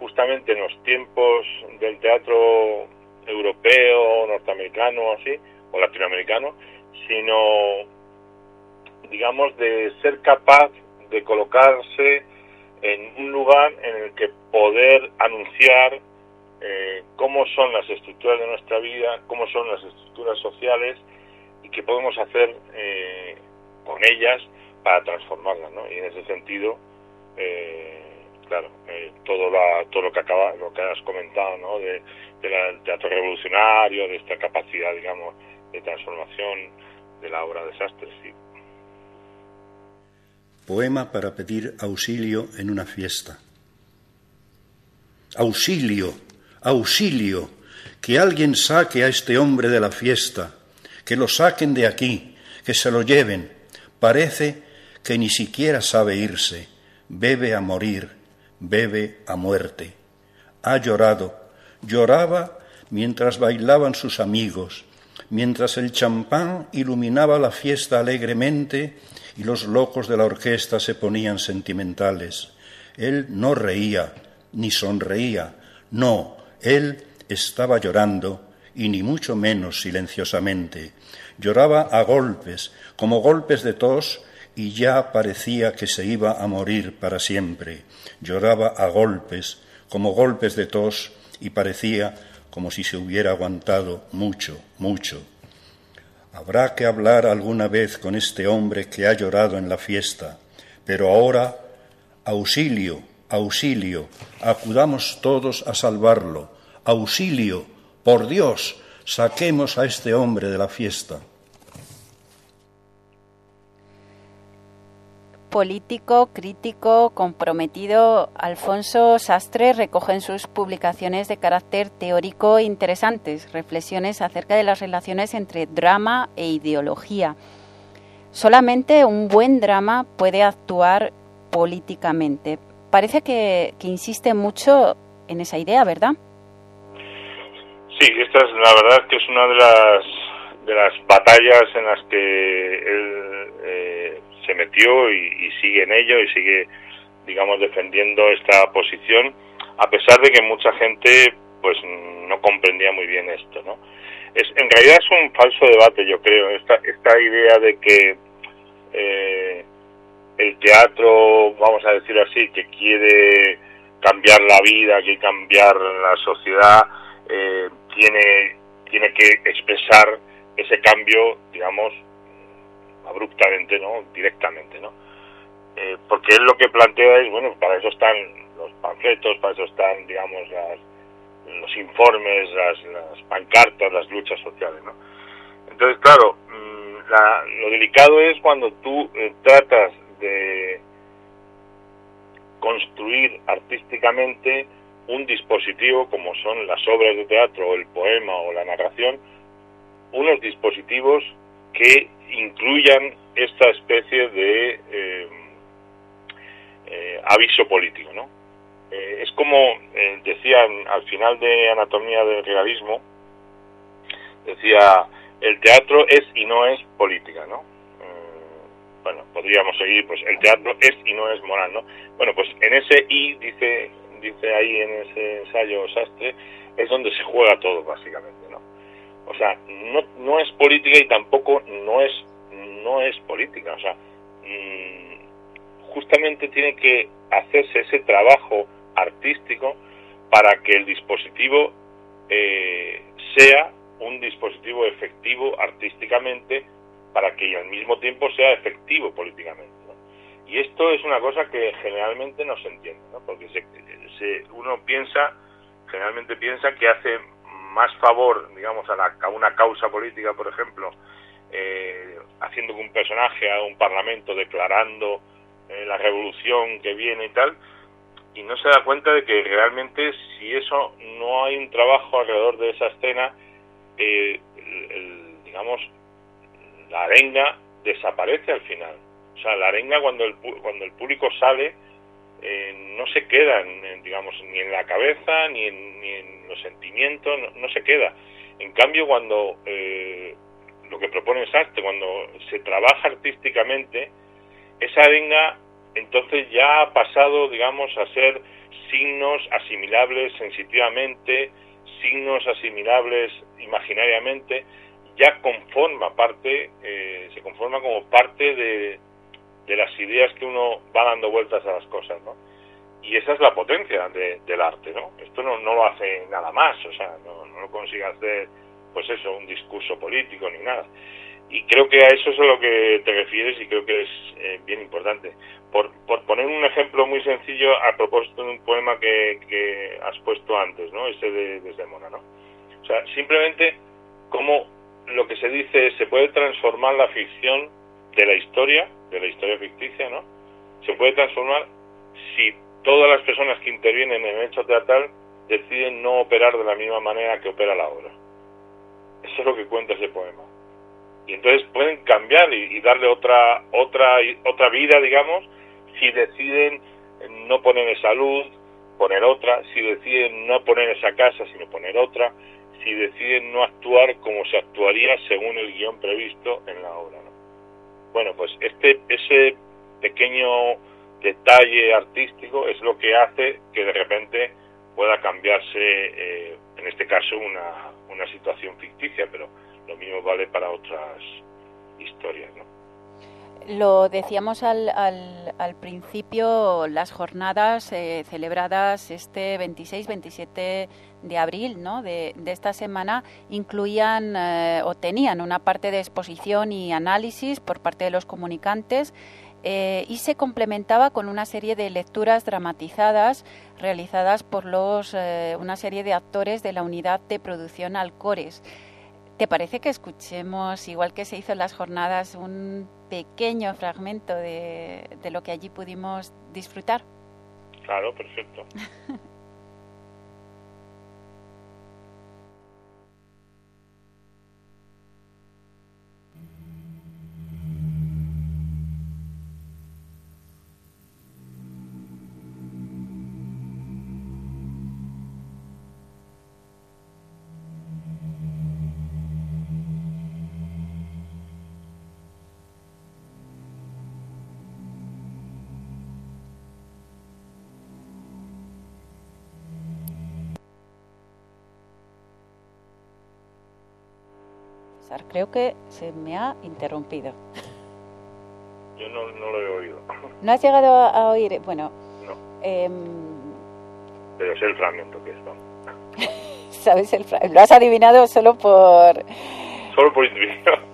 S4: justamente en los tiempos del teatro europeo, norteamericano, así, o latinoamericano, sino, digamos, de ser capaz de colocarse en un lugar en el que poder anunciar eh, cómo son las estructuras de nuestra vida, cómo son las estructuras sociales y qué podemos hacer eh, con ellas para transformarlas, ¿no? Y en ese sentido, eh, claro, eh, todo, la, todo lo que acaba, lo que has comentado, ¿no? De, la, del teatro revolucionario, de esta capacidad, digamos, de transformación de la obra de Sastre.
S5: Poema para pedir auxilio en una fiesta. Auxilio, auxilio, que alguien saque a este hombre de la fiesta, que lo saquen de aquí, que se lo lleven. Parece que ni siquiera sabe irse, bebe a morir, bebe a muerte. Ha llorado, lloraba mientras bailaban sus amigos, mientras el champán iluminaba la fiesta alegremente y los locos de la orquesta se ponían sentimentales. Él no reía ni sonreía, no, él estaba llorando y ni mucho menos silenciosamente. Lloraba a golpes, como golpes de tos, y ya parecía que se iba a morir para siempre. Lloraba a golpes, como golpes de tos, y parecía como si se hubiera aguantado mucho, mucho. Habrá que hablar alguna vez con este hombre que ha llorado en la fiesta, pero ahora, auxilio, auxilio, acudamos todos a salvarlo, auxilio, por Dios, saquemos a este hombre de la fiesta.
S2: Político, crítico, comprometido, Alfonso Sastre recoge en sus publicaciones de carácter teórico interesantes reflexiones acerca de las relaciones entre drama e ideología. Solamente un buen drama puede actuar políticamente. Parece que, insiste mucho en esa idea, ¿verdad?
S4: Sí, esta es la verdad que es una de las de las batallas en las que él eh, se metió y, sigue en ello y sigue, digamos, defendiendo esta posición, a pesar de que mucha gente pues no comprendía muy bien esto, ¿no? Es, en realidad es un falso debate, yo creo, esta, esta idea de que eh, el teatro, vamos a decir así, que quiere cambiar la vida, quiere cambiar la sociedad, eh, tiene, tiene que expresar ese cambio, digamos, abruptamente, ¿no? Directamente, ¿no? Eh, porque él lo que plantea es, bueno, para eso están los panfletos, para eso están, digamos, los informes, las, pancartas, las luchas sociales, ¿no? Entonces, claro, mm, lo delicado es cuando tú eh, tratas de construir artísticamente un dispositivo como son las obras de teatro el poema o la narración, unos dispositivos que incluyan esta especie de eh, eh, aviso político, ¿no? Eh, es como decían al final de Anatomía del Realismo, decía, el teatro es y no es política, ¿no? bueno, podríamos seguir, pues el teatro es y no es moral, ¿no? Bueno, pues en ese y, dice, dice ahí en ese ensayo Sastre, es donde se juega todo, básicamente, ¿no? O sea, no, no es política y tampoco no es, no es política. O sea, mm, justamente tiene que hacerse ese trabajo artístico para que el dispositivo eh, sea un dispositivo efectivo artísticamente para que al mismo tiempo sea efectivo políticamente. Y esto es una cosa que generalmente no se entiende, ¿no? porque se, uno piensa, generalmente piensa que hace más favor, digamos, a, la, a una causa política, por ejemplo, eh, haciendo que un personaje haga un parlamento declarando eh, la revolución que viene y tal, y no se da cuenta de que realmente si eso no hay un trabajo alrededor de esa escena, eh, digamos, la arenga desaparece al final. O sea, la arenga cuando el, cuando el público sale eh, no se queda, en, digamos, ni en la cabeza, ni en, ni en los sentimientos, no, se queda. En cambio, cuando eh, lo que propone Sartre, cuando se trabaja artísticamente, esa arenga entonces ya ha pasado, digamos, a ser signos asimilables sensitivamente, signos asimilables imaginariamente, ya conforma parte, eh, se conforma como parte de, de las ideas que uno va dando vueltas a las cosas, ¿no? Y esa es la potencia del arte, ¿no? Esto no, no lo hace nada más, o sea, no, no lo consigue hacer, pues eso, un discurso político ni nada. Y creo que a eso es a lo que te refieres y creo que es eh, bien importante. Por, por poner un ejemplo muy sencillo a propósito de un poema que, que has puesto antes, ¿no? Ese de Desdemona, ¿no? O sea, simplemente como lo que se dice se puede transformar la ficción de la historia de la historia ficticia, ¿no? Se puede transformar si todas las personas que intervienen en el hecho teatral deciden no operar de la misma manera que opera la obra. Eso es lo que cuenta ese poema. Y entonces pueden cambiar y, darle otra otra otra vida, digamos, si deciden no poner esa luz, poner otra, si deciden no poner esa casa, sino poner otra, si deciden no actuar como se actuaría según el guion previsto en la obra. Bueno, pues este ese pequeño detalle artístico es lo que hace que de repente pueda cambiarse, eh, en este caso, una, una situación ficticia, pero lo mismo vale para otras historias.
S2: Lo decíamos al, al, principio, las jornadas eh, celebradas este 26-27 de abril ¿no? de, esta semana incluían eh, o tenían una parte de exposición y análisis por parte de los comunicantes eh, y se complementaba con una serie de lecturas dramatizadas realizadas por los, una serie de actores de la unidad de producción Alcores. ¿Te parece que escuchemos, igual que se hizo en las jornadas, un pequeño fragmento de, de lo que allí pudimos disfrutar?
S4: Claro, perfecto.
S2: Creo que se me ha interrumpido.
S4: Yo no, lo he oído.
S2: ¿No has llegado a oír? Bueno.
S4: No.
S2: Em,
S4: Pero sé el fragmento que es,
S2: ¿Sabes el fragmento? Lo has adivinado solo por...
S4: Solo por intuición.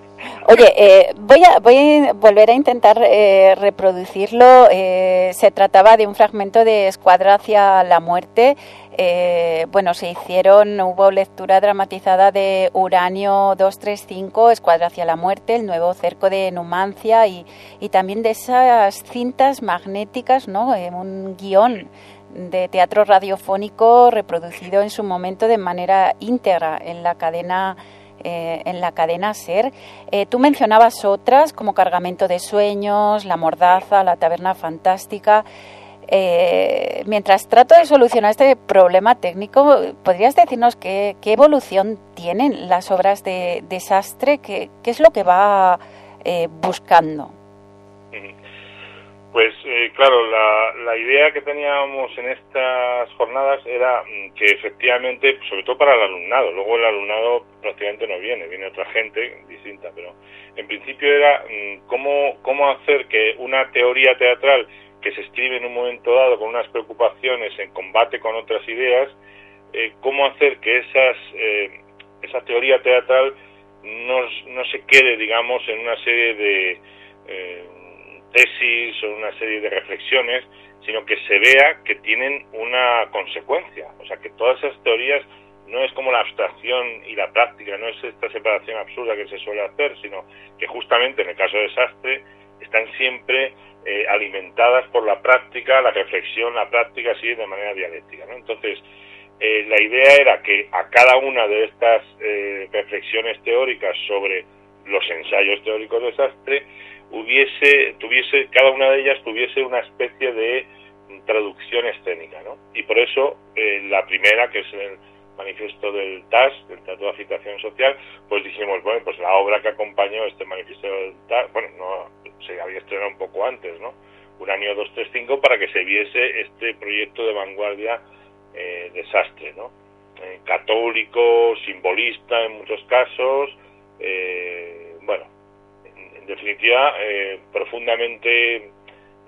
S2: Oye, eh, voy, a, voy volver a intentar eh, reproducirlo. Eh, se trataba de un fragmento de Escuadra hacia la muerte. bueno, se hicieron, hubo lectura dramatizada de Uranio 235, Escuadra hacia la muerte, el nuevo cerco de Numancia y, y también de esas cintas magnéticas, ¿no? un guion de teatro radiofónico reproducido en su momento de manera íntegra en la cadena eh, en la cadena SER. Eh, tú mencionabas otras como Cargamento de Sueños, La Mordaza, La Taberna Fantástica. Eh, mientras trato de solucionar este problema técnico, ¿podrías decirnos qué, evolución tienen las obras de desastre? ¿Qué, qué es lo que va buscando?
S4: Pues eh, claro, la, la, idea que teníamos en estas jornadas era mm, que efectivamente, sobre todo para el alumnado, luego el alumnado prácticamente no viene, viene otra gente distinta, pero en principio era mm, cómo, cómo hacer que una teoría teatral que se escribe en un momento dado con unas preocupaciones en combate con otras ideas, eh, cómo hacer que esas, eh, esa teoría teatral no, no se quede, digamos, en una serie de tesis o una serie de reflexiones, sino que se vea que tienen una consecuencia. O sea, que todas esas teorías no es como la abstracción y la práctica, no es esta separación absurda que se suele hacer, sino que justamente en el caso de desastre están siempre eh, alimentadas por la práctica, la reflexión, la práctica, así de manera dialéctica. Entonces, eh, la idea era que a cada una de estas eh, reflexiones teóricas sobre los ensayos teóricos de desastre hubiese, tuviese, cada una de ellas tuviese una especie de traducción escénica, ¿no? Y por eso eh, la primera, que es el manifiesto del TAS, del Teatro de Agitación Social, pues dijimos, bueno, pues la obra que acompañó este manifiesto del TAS, bueno, no se había estrenado un poco antes, ¿no? Un año 235 para que se viese este proyecto de vanguardia eh, desastre, ¿no? Eh, católico, simbolista en muchos casos, bueno, definitiva, eh, profundamente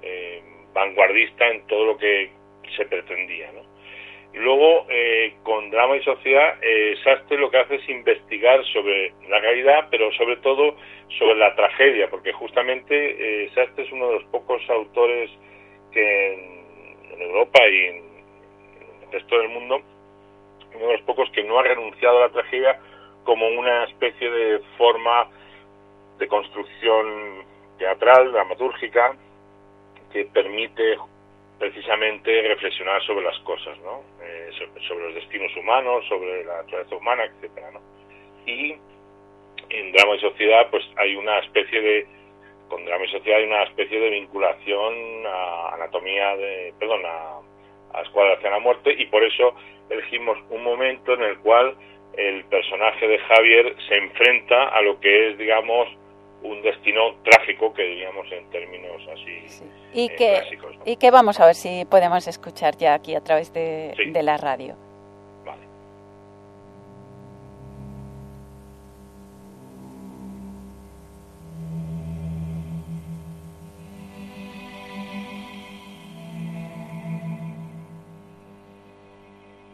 S4: eh, vanguardista en todo lo que se pretendía. ¿no? Luego, eh, con drama y sociedad, Sastre lo que hace es investigar sobre la realidad, pero sobre todo sobre la tragedia, porque justamente Sastre es uno de los pocos autores que en, Europa y en, el resto del mundo, uno de los pocos que no ha renunciado a la tragedia como una especie de forma de construcción teatral, dramatúrgica, que permite precisamente reflexionar sobre las cosas, ¿no? Eh, sobre, los destinos humanos, sobre la naturaleza humana, etcétera, ¿no? Y en drama y sociedad, pues hay una especie de con drama y sociedad hay una especie de vinculación a anatomía de, perdón, a, a Escuadra hacia la muerte y por eso elegimos un momento en el cual el personaje de Javier se enfrenta a lo que es, digamos, un destino trágico que diríamos en términos así
S2: ¿Y, eh, que, y que vamos a ver si podemos escuchar ya aquí a través de, de la radio.
S4: Vale.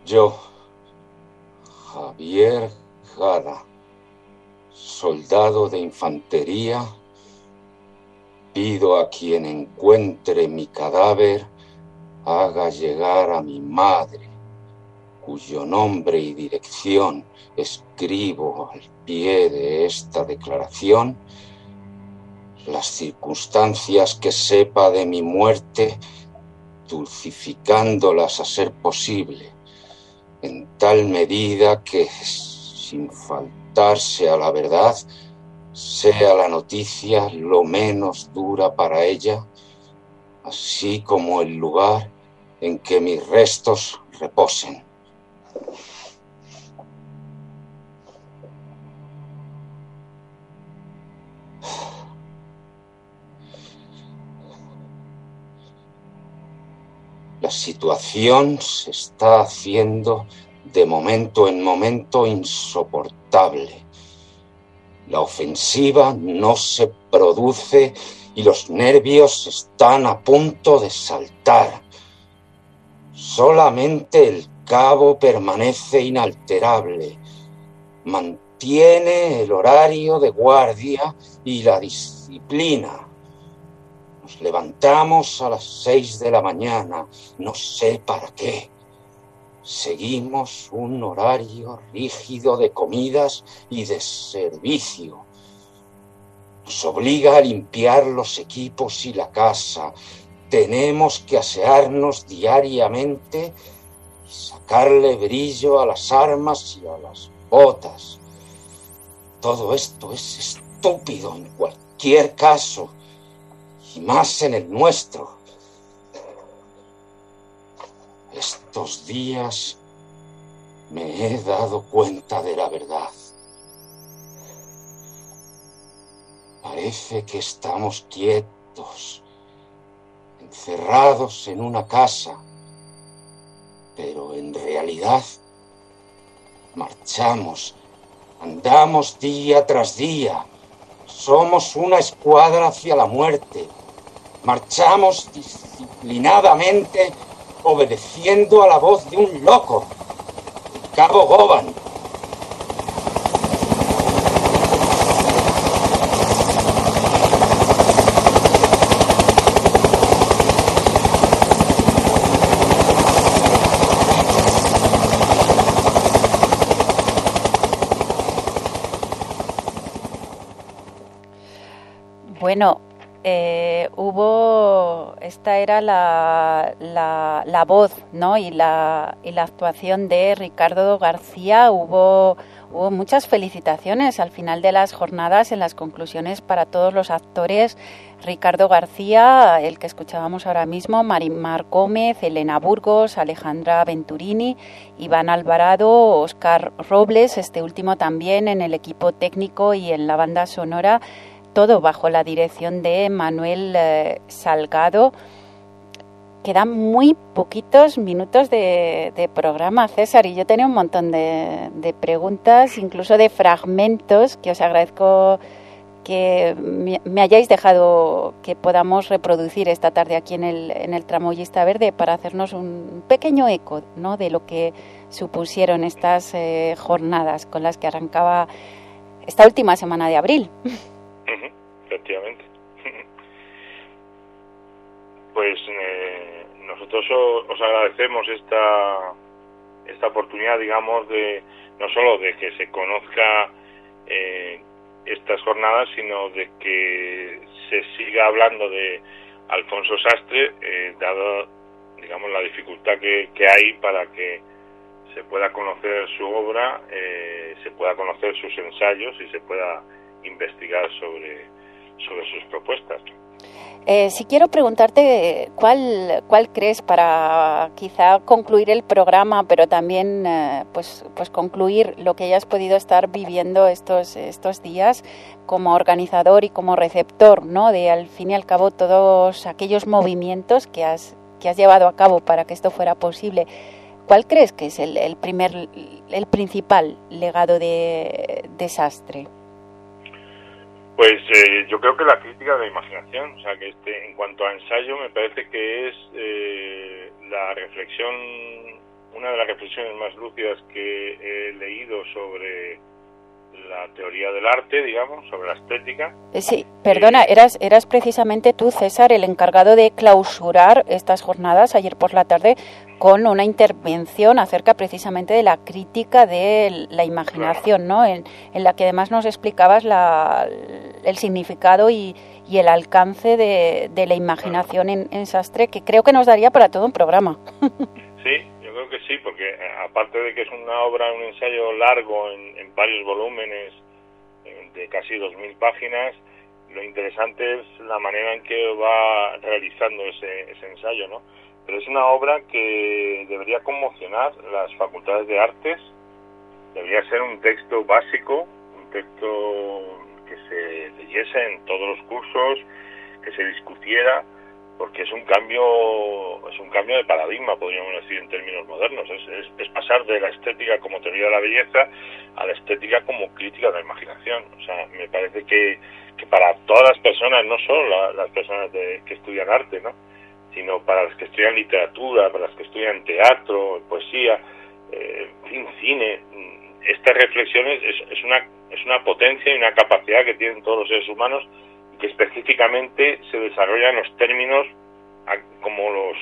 S6: Yo, Javier Jara soldado de infantería, pido a quien encuentre mi cadáver haga llegar a mi madre cuyo nombre y dirección escribo al pie de esta declaración, las circunstancias que sepa de mi muerte, dulcificándolas a ser posible, en tal medida que, sin faltarse a la verdad, sea la noticia lo menos dura para ella, así como el lugar en que mis restos reposen. La situación se está haciendo de momento en momento insoportable. La ofensiva no se produce y los nervios están a punto de saltar. Solamente el cabo permanece inalterable, mantiene el horario de guardia y la disciplina. Nos levantamos a las seis de la mañana, no sé para qué. Seguimos un horario rígido de comidas y de servicio. Nos obliga a limpiar los equipos y la casa. Tenemos que asearnos diariamente y sacarle brillo a las armas y a las botas. Todo esto es estúpido en cualquier caso, y más en el nuestro. Estos días me he dado cuenta de la verdad. Parece que estamos quietos, encerrados en una casa, pero en realidad marchamos, andamos día tras día, somos una escuadra hacia la muerte, marchamos disciplinadamente obedeciendo a la voz de un loco, cabo Goban.
S2: Bueno, eh, hubo, esta era la, la, voz ¿no? y, la, y la actuación de Ricardo García. Hubo, hubo muchas felicitaciones al final de las jornadas, en las conclusiones para todos los actores. Ricardo García, el que escuchábamos ahora mismo, Marimar Gómez, Elena Burgos, Alejandra Venturini, Iván Alvarado, Oscar Robles, este último también en el equipo técnico y en la banda sonora todo bajo la dirección de Manuel eh, Salgado. Quedan muy poquitos minutos de, programa, César, y yo tenía un montón de, preguntas, incluso de fragmentos, que os agradezco que me, hayáis dejado que podamos reproducir esta tarde aquí en el, en Tramoyista Verde para hacernos un pequeño eco ¿no? de lo que supusieron estas eh, jornadas con las que arrancaba esta última semana de abril.
S4: efectivamente. pues eh, nosotros os agradecemos esta esta oportunidad, digamos, de no solo de que se conozca eh, estas jornadas, sino de que se siga hablando de Alfonso Sastre, eh, dado, digamos, la dificultad que, que, hay para que se pueda conocer su obra, se pueda conocer sus ensayos y se pueda investigar sobre sobre sus propuestas.
S2: Eh, si quiero preguntarte cuál, cuál crees para quizá concluir el programa, pero también eh, pues, pues concluir lo que hayas podido estar viviendo estos, estos días como organizador y como receptor, ¿no? De al fin y al cabo todos aquellos movimientos que has, que has llevado a cabo para que esto fuera posible. ¿Cuál crees que es el, el primer, el principal legado de desastre?
S4: Pues eh, yo creo que la crítica de la imaginación, o sea que este, en cuanto a ensayo me parece que es eh, la reflexión, una de las reflexiones más lúcidas que he leído sobre la teoría del arte, digamos, sobre la estética.
S2: Eh, sí, perdona, eras, eras precisamente tú, César, el encargado de clausurar estas jornadas ayer por la tarde con una intervención acerca precisamente de la crítica de la imaginación, ¿no? En, la que además nos explicabas la, el significado y, y el alcance de, de la imaginación en, en, Sastre, que creo que nos daría para todo un programa.
S4: Sí, sí, porque eh, aparte de que es una obra, un ensayo largo en, varios volúmenes, de casi 2.000 páginas, lo interesante es la manera en que va realizando ese, ese ensayo, ¿no? Pero es una obra que debería conmocionar las facultades de artes, debería ser un texto básico, un texto que se leyese en todos los cursos, que se discutiera, porque es un cambio es un cambio de paradigma podríamos decir en términos modernos. Es, es, pasar de la estética como teoría de la belleza a la estética como crítica de la imaginación. O sea me parece que, que para todas las personas no solo las personas de, que estudian arte no sino para las que estudian literatura para las que estudian teatro poesía eh, cine estas reflexiones es, es una es una potencia y una capacidad que tienen todos los seres humanos que específicamente se desarrollan los términos como los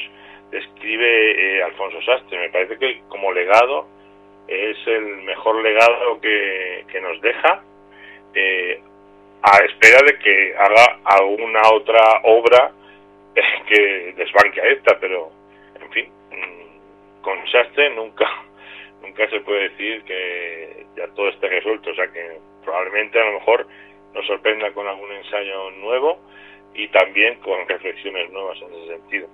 S4: describe eh, Alfonso Sastre. Me parece que como legado es el mejor legado que, que nos deja, eh, a espera de que haga alguna otra obra eh, que desbanque a esta, pero en fin, mm, con Sastre nunca, nunca se puede decir que ya todo esté resuelto, o sea que probablemente a lo mejor nos sorprenda con algún ensayo nuevo y también con reflexiones nuevas en ese sentido.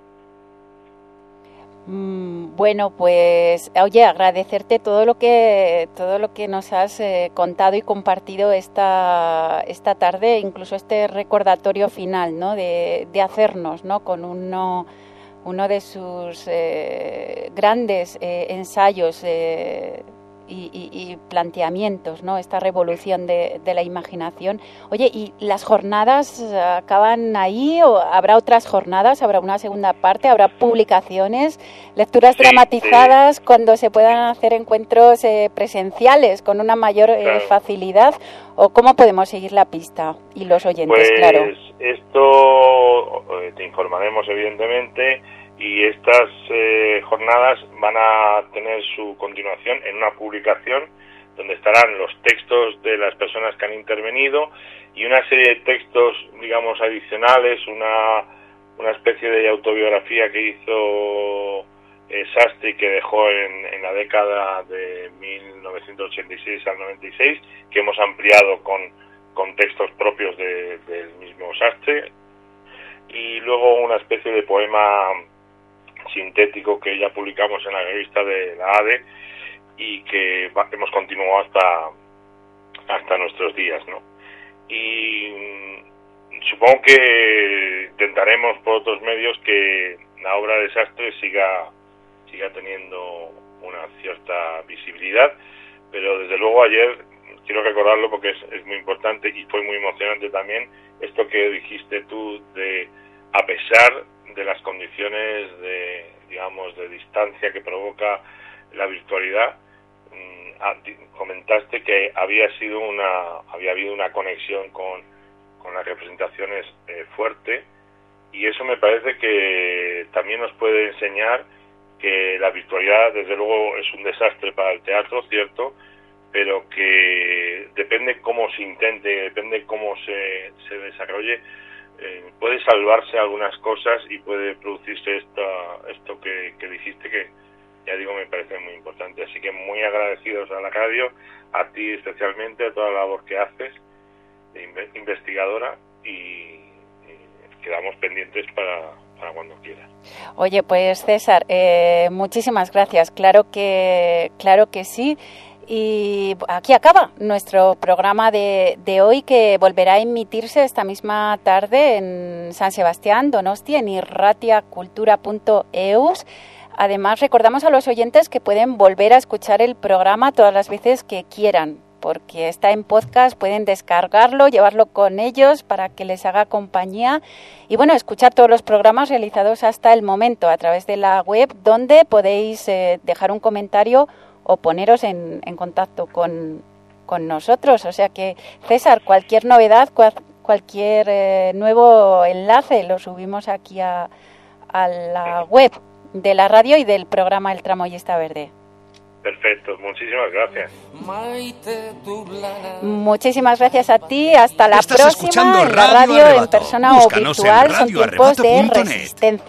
S2: Mm, bueno, pues oye, agradecerte todo lo que todo lo que nos has eh, contado y compartido esta esta tarde, incluso este recordatorio final, ¿no? De, hacernos, ¿no? Con uno uno de sus eh, grandes eh, ensayos y, planteamientos, ¿no? Esta revolución de, la imaginación. Oye, ¿y las jornadas acaban ahí o habrá otras jornadas? ¿Habrá una segunda parte? ¿Habrá publicaciones? ¿Lecturas dramatizadas cuando se puedan hacer encuentros eh, presenciales con una mayor eh, facilidad? ¿O cómo podemos seguir la pista? Y los oyentes,
S4: pues,
S2: claro.
S4: Esto eh, te informaremos, evidentemente y estas eh, jornadas van a tener su continuación en una publicación donde estarán los textos de las personas que han intervenido y una serie de textos, digamos, adicionales, una, una especie de autobiografía que hizo eh, Sastri que dejó en, en, la década de 1986 al 96, que hemos ampliado con, con textos propios de, del mismo Sastre, y luego una especie de poema sintético que ya publicamos en la revista de la ADE y que hemos continuado hasta hasta nuestros días, ¿no? Y mm, supongo que intentaremos por otros medios que la obra de Sastre siga siga teniendo una cierta visibilidad, pero desde luego ayer quiero recordarlo porque es, es muy importante y fue muy emocionante también esto que dijiste tú de a pesar de las condiciones de, digamos, de distancia que provoca la virtualidad, mm, comentaste que había sido una, había habido una conexión con, con las representaciones eh, fuerte y eso me parece que también nos puede enseñar que la virtualidad desde luego es un desastre para el teatro, cierto, pero que depende cómo se intente, depende cómo se, se desarrolle, eh, puede salvarse algunas cosas y puede producirse esta, esto que, dijiste que ya digo me parece muy importante así que muy agradecidos a la radio a ti especialmente a toda la labor que haces investigadora y, quedamos pendientes para, para cuando quieras.
S2: Oye, pues César, eh, muchísimas gracias. Claro que, claro que sí. Y aquí acaba nuestro programa de, hoy que volverá a emitirse esta misma tarde en San Sebastián, Donostia, en irratiacultura.eus. Además, recordamos a los oyentes que pueden volver a escuchar el programa todas las veces que quieran, porque está en podcast, pueden descargarlo, llevarlo con ellos para que les haga compañía y bueno, escuchar todos los programas realizados hasta el momento a través de la web donde podéis eh, dejar un comentario o poneros en, en contacto con, con nosotros. O sea que, César, cualquier novedad, cualquier eh, nuevo enlace lo subimos aquí a, a la web de la radio y del programa El Tramoyista Verde.
S4: Perfecto, muchísimas gracias.
S2: Muchísimas gracias a ti. Hasta la próxima en la radio, en persona o virtual. Son tiempos de resistencia.